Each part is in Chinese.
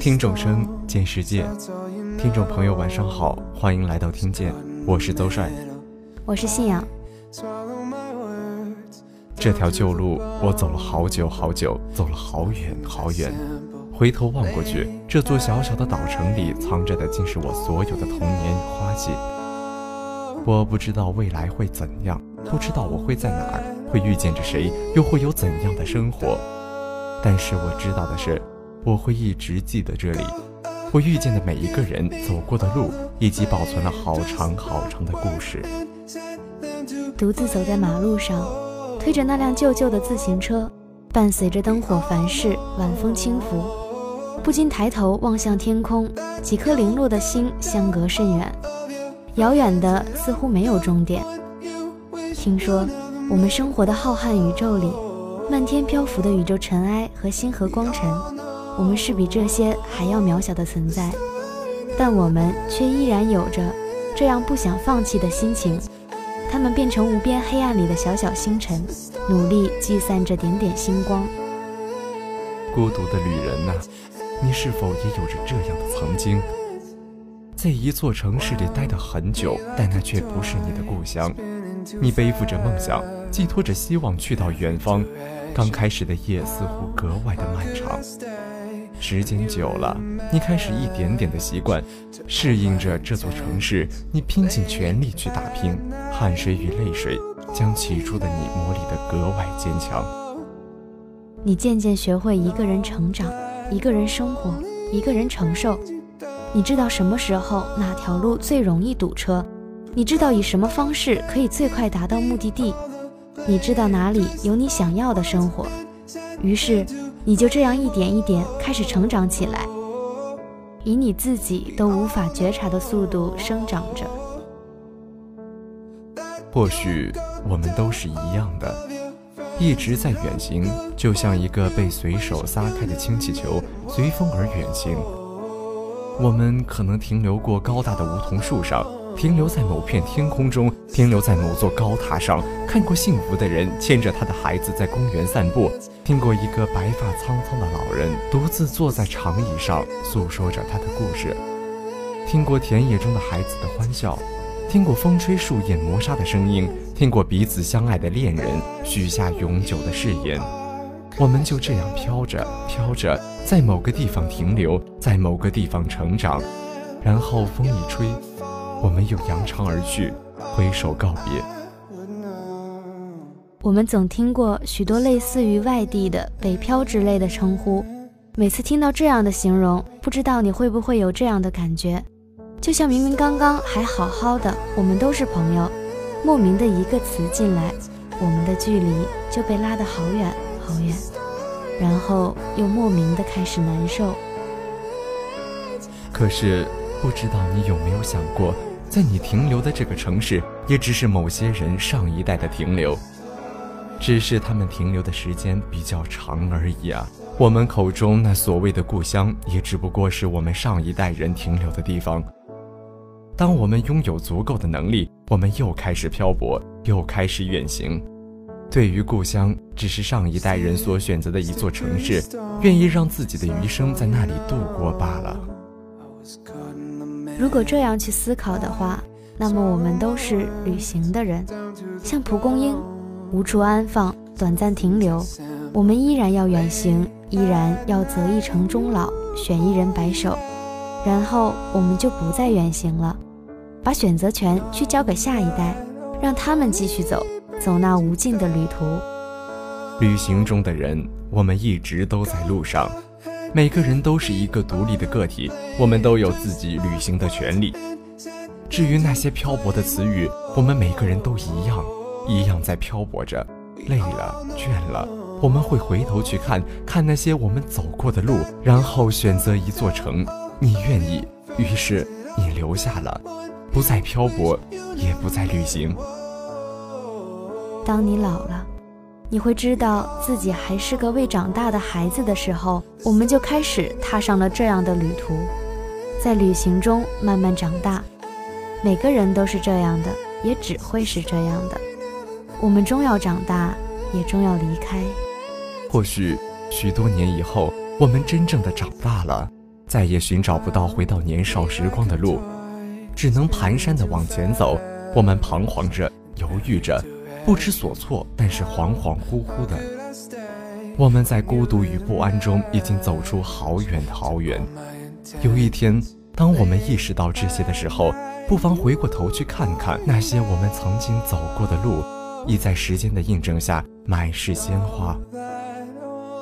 听众声见世界，听众朋友晚上好，欢迎来到听见，我是邹帅，我是信仰。这条旧路我走了好久好久，走了好远好远。回头望过去，这座小小的岛城里藏着的，竟是我所有的童年与花季。我不知道未来会怎样，不知道我会在哪儿，会遇见着谁，又会有怎样的生活。但是我知道的是，我会一直记得这里，我遇见的每一个人，走过的路，以及保存了好长好长的故事。独自走在马路上，推着那辆旧旧的自行车，伴随着灯火繁饰，晚风轻拂，不禁抬头望向天空，几颗零落的星相隔甚远，遥远的似乎没有终点。听说，我们生活的浩瀚宇宙里。漫天漂浮的宇宙尘埃和星河光尘，我们是比这些还要渺小的存在，但我们却依然有着这样不想放弃的心情。它们变成无边黑暗里的小小星辰，努力聚散着点点星光。孤独的旅人呐，你是否也有着这样的曾经，在一座城市里待得很久，但那却不是你的故乡。你背负着梦想，寄托着希望，去到远方。刚开始的夜似乎格外的漫长，时间久了，你开始一点点的习惯，适应着这座城市。你拼尽全力去打拼，汗水与泪水将起初的你磨砺得格外坚强。你渐渐学会一个人成长，一个人生活，一个人承受。你知道什么时候哪条路最容易堵车，你知道以什么方式可以最快达到目的地。你知道哪里有你想要的生活，于是你就这样一点一点开始成长起来，以你自己都无法觉察的速度生长着。或许我们都是一样的，一直在远行，就像一个被随手撒开的氢气球，随风而远行。我们可能停留过高大的梧桐树上。停留在某片天空中，停留在某座高塔上，看过幸福的人牵着他的孩子在公园散步，听过一个白发苍苍的老人独自坐在长椅上诉说着他的故事，听过田野中的孩子的欢笑，听过风吹树叶磨砂的声音，听过彼此相爱的恋人许下永久的誓言。我们就这样飘着飘着，在某个地方停留，在某个地方成长，然后风一吹。我们又扬长而去，挥手告别。我们总听过许多类似于外地的北漂之类的称呼，每次听到这样的形容，不知道你会不会有这样的感觉？就像明明刚刚还好好的，我们都是朋友，莫名的一个词进来，我们的距离就被拉得好远好远，然后又莫名的开始难受。可是。不知道你有没有想过，在你停留的这个城市，也只是某些人上一代的停留，只是他们停留的时间比较长而已啊。我们口中那所谓的故乡，也只不过是我们上一代人停留的地方。当我们拥有足够的能力，我们又开始漂泊，又开始远行。对于故乡，只是上一代人所选择的一座城市，愿意让自己的余生在那里度过罢了。如果这样去思考的话，那么我们都是旅行的人，像蒲公英，无处安放，短暂停留。我们依然要远行，依然要择一城终老，选一人白首，然后我们就不再远行了，把选择权去交给下一代，让他们继续走，走那无尽的旅途。旅行中的人，我们一直都在路上。每个人都是一个独立的个体，我们都有自己旅行的权利。至于那些漂泊的词语，我们每个人都一样，一样在漂泊着。累了，倦了，我们会回头去看看那些我们走过的路，然后选择一座城。你愿意，于是你留下了，不再漂泊，也不再旅行。当你老了。你会知道自己还是个未长大的孩子的时候，我们就开始踏上了这样的旅途，在旅行中慢慢长大。每个人都是这样的，也只会是这样的。我们终要长大，也终要离开。或许许多年以后，我们真正的长大了，再也寻找不到回到年少时光的路，只能蹒跚的往前走。我们彷徨着，犹豫着，不知所措，但是恍恍惚惚的。我们在孤独与不安中已经走出好远好远。有一天，当我们意识到这些的时候，不妨回过头去看看那些我们曾经走过的路，已在时间的印证下满是鲜花。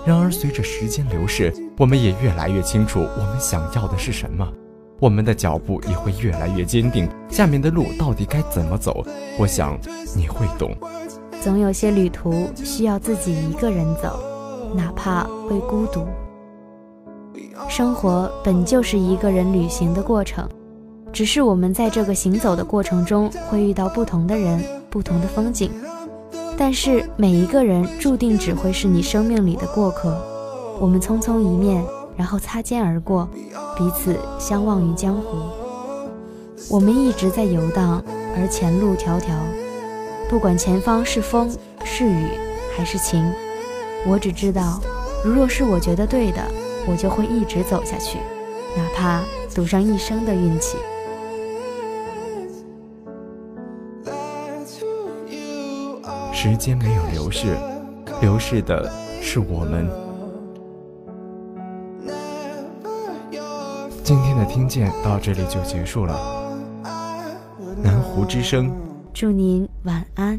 然而，随着时间流逝，我们也越来越清楚我们想要的是什么，我们的脚步也会越来越坚定。下面的路到底该怎么走？我想你会懂。总有些旅途需要自己一个人走，哪怕会孤独。生活本就是一个人旅行的过程。只是我们在这个行走的过程中会遇到不同的人、不同的风景，但是每一个人注定只会是你生命里的过客。我们匆匆一面，然后擦肩而过，彼此相忘于江湖。我们一直在游荡，而前路迢迢。不管前方是风是雨还是晴，我只知道，如若是我觉得对的，我就会一直走下去，哪怕赌上一生的运气。时间没有流逝，流逝的是我们。今天的听见到这里就结束了。南湖之声，祝您晚安。